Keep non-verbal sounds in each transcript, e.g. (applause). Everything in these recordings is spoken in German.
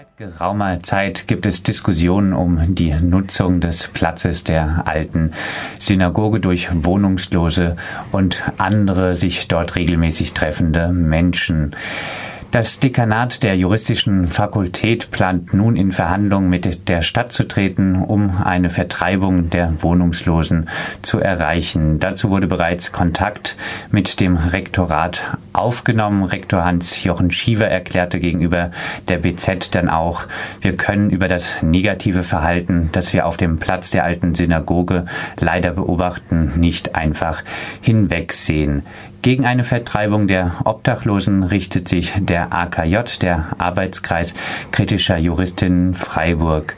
Seit geraumer Zeit gibt es Diskussionen um die Nutzung des Platzes der alten Synagoge durch Wohnungslose und andere sich dort regelmäßig treffende Menschen. Das Dekanat der juristischen Fakultät plant nun in Verhandlungen mit der Stadt zu treten, um eine Vertreibung der Wohnungslosen zu erreichen. Dazu wurde bereits Kontakt mit dem Rektorat aufgenommen. Rektor Hans-Jochen Schiever erklärte gegenüber der BZ dann auch, wir können über das negative Verhalten, das wir auf dem Platz der alten Synagoge leider beobachten, nicht einfach hinwegsehen. Gegen eine Vertreibung der Obdachlosen richtet sich der AKJ, der Arbeitskreis kritischer Juristinnen Freiburg.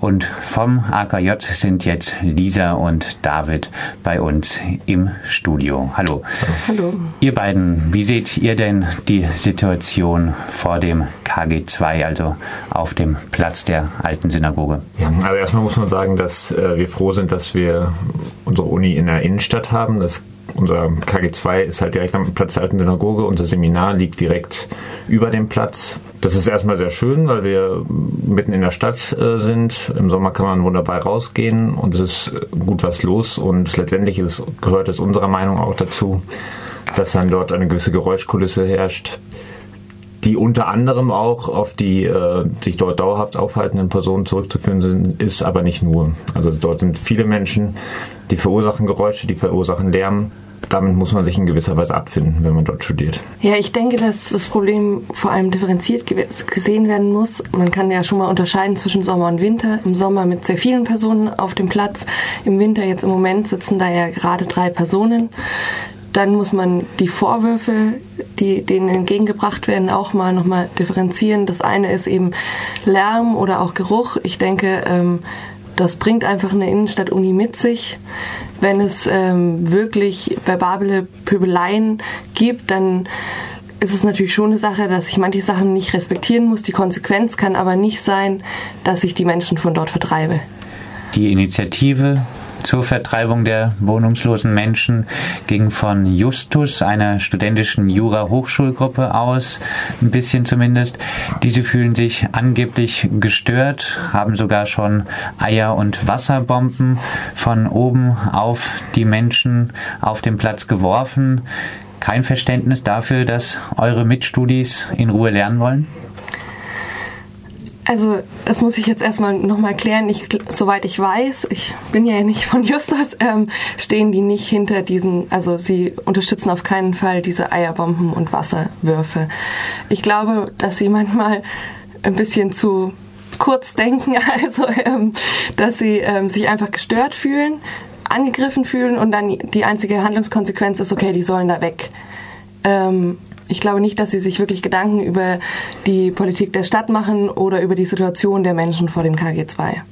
Und vom AKJ sind jetzt Lisa und David bei uns im Studio. Hallo. Hallo. Ihr beiden, wie seht ihr denn die Situation vor dem KG2, also auf dem Platz der alten Synagoge? Ja, also erstmal muss man sagen, dass äh, wir froh sind, dass wir unsere Uni in der Innenstadt haben. Das unser KG2 ist halt direkt am Platz der Alten Synagoge. Unser Seminar liegt direkt über dem Platz. Das ist erstmal sehr schön, weil wir mitten in der Stadt äh, sind. Im Sommer kann man wunderbar rausgehen und es ist gut was los. Und letztendlich ist, gehört es unserer Meinung auch dazu, dass dann dort eine gewisse Geräuschkulisse herrscht die unter anderem auch auf die äh, sich dort dauerhaft aufhaltenden Personen zurückzuführen sind, ist aber nicht nur. Also dort sind viele Menschen, die verursachen Geräusche, die verursachen Lärm. Damit muss man sich in gewisser Weise abfinden, wenn man dort studiert. Ja, ich denke, dass das Problem vor allem differenziert gesehen werden muss. Man kann ja schon mal unterscheiden zwischen Sommer und Winter. Im Sommer mit sehr vielen Personen auf dem Platz. Im Winter jetzt im Moment sitzen da ja gerade drei Personen dann muss man die Vorwürfe, die denen entgegengebracht werden, auch mal nochmal differenzieren. Das eine ist eben Lärm oder auch Geruch. Ich denke, ähm, das bringt einfach eine Innenstadt-Uni mit sich. Wenn es ähm, wirklich verbale Pöbeleien gibt, dann ist es natürlich schon eine Sache, dass ich manche Sachen nicht respektieren muss. Die Konsequenz kann aber nicht sein, dass ich die Menschen von dort vertreibe. Die Initiative zur Vertreibung der wohnungslosen Menschen ging von Justus, einer studentischen Jura-Hochschulgruppe aus, ein bisschen zumindest. Diese fühlen sich angeblich gestört, haben sogar schon Eier- und Wasserbomben von oben auf die Menschen auf dem Platz geworfen. Kein Verständnis dafür, dass eure Mitstudis in Ruhe lernen wollen? Also, das muss ich jetzt erstmal nochmal klären. Ich, soweit ich weiß, ich bin ja nicht von Justus, ähm, stehen die nicht hinter diesen, also sie unterstützen auf keinen Fall diese Eierbomben und Wasserwürfe. Ich glaube, dass sie manchmal ein bisschen zu kurz denken, (laughs) also ähm, dass sie ähm, sich einfach gestört fühlen, angegriffen fühlen und dann die einzige Handlungskonsequenz ist, okay, die sollen da weg. Ähm, ich glaube nicht, dass sie sich wirklich Gedanken über die Politik der Stadt machen oder über die Situation der Menschen vor dem KG2.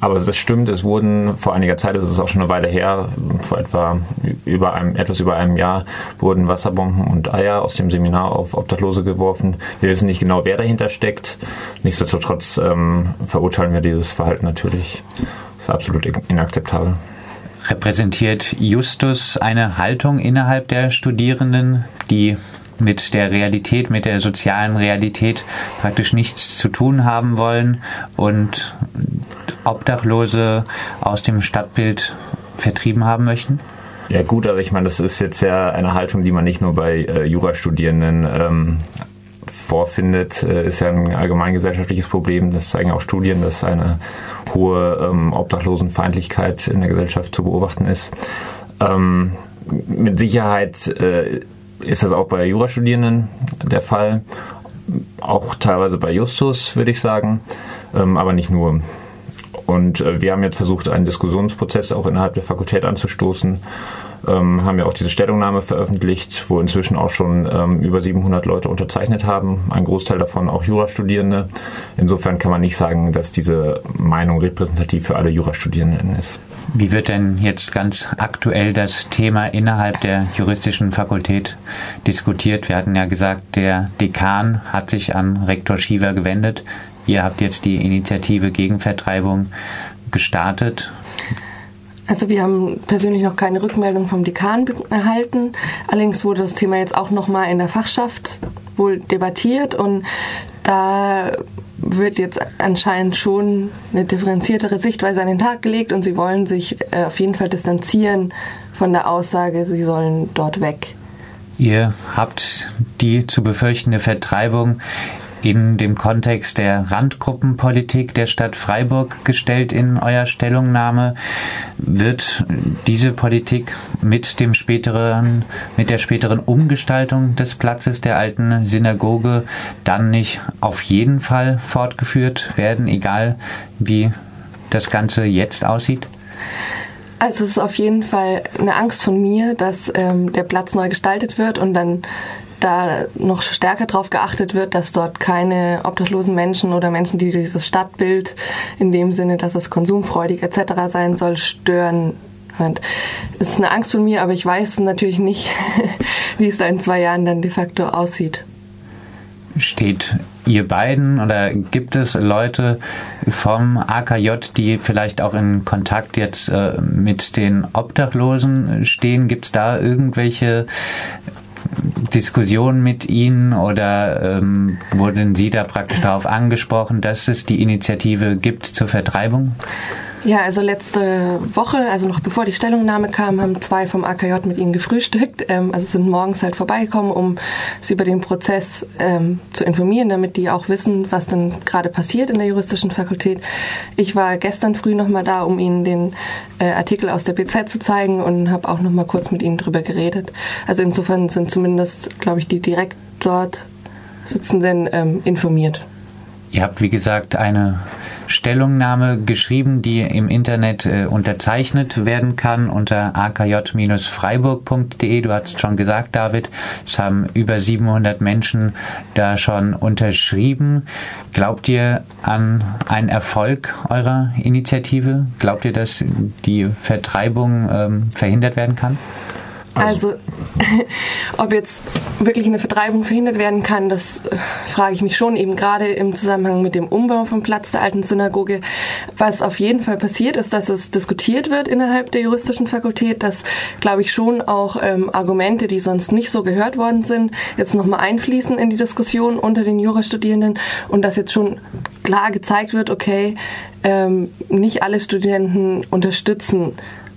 Aber das stimmt, es wurden vor einiger Zeit, das ist auch schon eine Weile her, vor etwa über einem, etwas über einem Jahr, wurden Wasserbomben und Eier aus dem Seminar auf Obdachlose geworfen. Wir wissen nicht genau, wer dahinter steckt. Nichtsdestotrotz ähm, verurteilen wir dieses Verhalten natürlich. Das ist absolut inakzeptabel. Repräsentiert Justus eine Haltung innerhalb der Studierenden, die mit der Realität, mit der sozialen Realität praktisch nichts zu tun haben wollen und Obdachlose aus dem Stadtbild vertrieben haben möchten? Ja gut, aber ich meine, das ist jetzt ja eine Haltung, die man nicht nur bei äh, Jurastudierenden ähm, vorfindet, äh, ist ja ein allgemeingesellschaftliches Problem. Das zeigen auch Studien, dass eine hohe ähm, Obdachlosenfeindlichkeit in der Gesellschaft zu beobachten ist. Ähm, mit Sicherheit äh, ist das auch bei Jurastudierenden der Fall. Auch teilweise bei Justus, würde ich sagen, ähm, aber nicht nur. Und äh, wir haben jetzt versucht, einen Diskussionsprozess auch innerhalb der Fakultät anzustoßen ähm, haben ja auch diese Stellungnahme veröffentlicht, wo inzwischen auch schon ähm, über 700 Leute unterzeichnet haben, ein Großteil davon auch Jurastudierende. Insofern kann man nicht sagen, dass diese Meinung repräsentativ für alle Jurastudierenden ist. Wie wird denn jetzt ganz aktuell das Thema innerhalb der juristischen Fakultät diskutiert? Wir hatten ja gesagt, der Dekan hat sich an Rektor Schiever gewendet. Ihr habt jetzt die Initiative gegen Vertreibung gestartet. Also wir haben persönlich noch keine Rückmeldung vom Dekan erhalten. Allerdings wurde das Thema jetzt auch nochmal in der Fachschaft wohl debattiert und da wird jetzt anscheinend schon eine differenziertere Sichtweise an den Tag gelegt und sie wollen sich äh, auf jeden Fall distanzieren von der Aussage, sie sollen dort weg. Ihr habt die zu befürchtende Vertreibung in dem Kontext der Randgruppenpolitik der Stadt Freiburg gestellt in eurer Stellungnahme. Wird diese Politik mit dem späteren, mit der späteren Umgestaltung des Platzes der alten Synagoge dann nicht auf jeden Fall fortgeführt werden, egal wie das Ganze jetzt aussieht? Also es ist auf jeden Fall eine Angst von mir, dass ähm, der Platz neu gestaltet wird und dann da noch stärker darauf geachtet wird, dass dort keine obdachlosen Menschen oder Menschen, die dieses Stadtbild in dem Sinne, dass es konsumfreudig etc. sein soll, stören. Es ist eine Angst von mir, aber ich weiß natürlich nicht, (laughs) wie es da in zwei Jahren dann de facto aussieht. Steht ihr beiden oder gibt es Leute vom AKJ, die vielleicht auch in Kontakt jetzt äh, mit den Obdachlosen stehen? Gibt es da irgendwelche Diskussion mit Ihnen oder ähm, wurden Sie da praktisch darauf angesprochen, dass es die Initiative gibt zur Vertreibung? Ja, also letzte Woche, also noch bevor die Stellungnahme kam, haben zwei vom AKJ mit ihnen gefrühstückt. Ähm, also sind morgens halt vorbeigekommen, um sie über den Prozess ähm, zu informieren, damit die auch wissen, was dann gerade passiert in der juristischen Fakultät. Ich war gestern früh nochmal da, um ihnen den äh, Artikel aus der BZ zu zeigen und habe auch nochmal kurz mit ihnen drüber geredet. Also insofern sind zumindest, glaube ich, die direkt dort Sitzenden ähm, informiert. Ihr habt, wie gesagt, eine Stellungnahme geschrieben, die im Internet äh, unterzeichnet werden kann unter akj-freiburg.de. Du hast schon gesagt, David, es haben über 700 Menschen da schon unterschrieben. Glaubt ihr an einen Erfolg eurer Initiative? Glaubt ihr, dass die Vertreibung ähm, verhindert werden kann? Also, (laughs) ob jetzt wirklich eine Vertreibung verhindert werden kann, das äh, frage ich mich schon, eben gerade im Zusammenhang mit dem Umbau vom Platz der alten Synagoge. Was auf jeden Fall passiert, ist, dass es diskutiert wird innerhalb der juristischen Fakultät, dass, glaube ich, schon auch ähm, Argumente, die sonst nicht so gehört worden sind, jetzt nochmal einfließen in die Diskussion unter den Jurastudierenden und dass jetzt schon klar gezeigt wird, okay, ähm, nicht alle Studenten unterstützen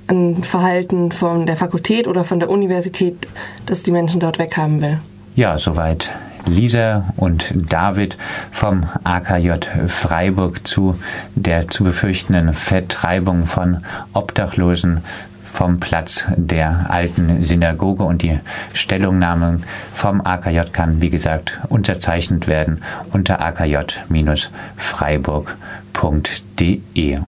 ein Verhalten von der Fakultät oder von der Universität, das die Menschen dort weghaben will. Ja, soweit Lisa und David vom AKJ Freiburg zu der zu befürchtenden Vertreibung von Obdachlosen vom Platz der alten Synagoge und die Stellungnahme vom AKJ kann, wie gesagt, unterzeichnet werden unter akj-freiburg.de.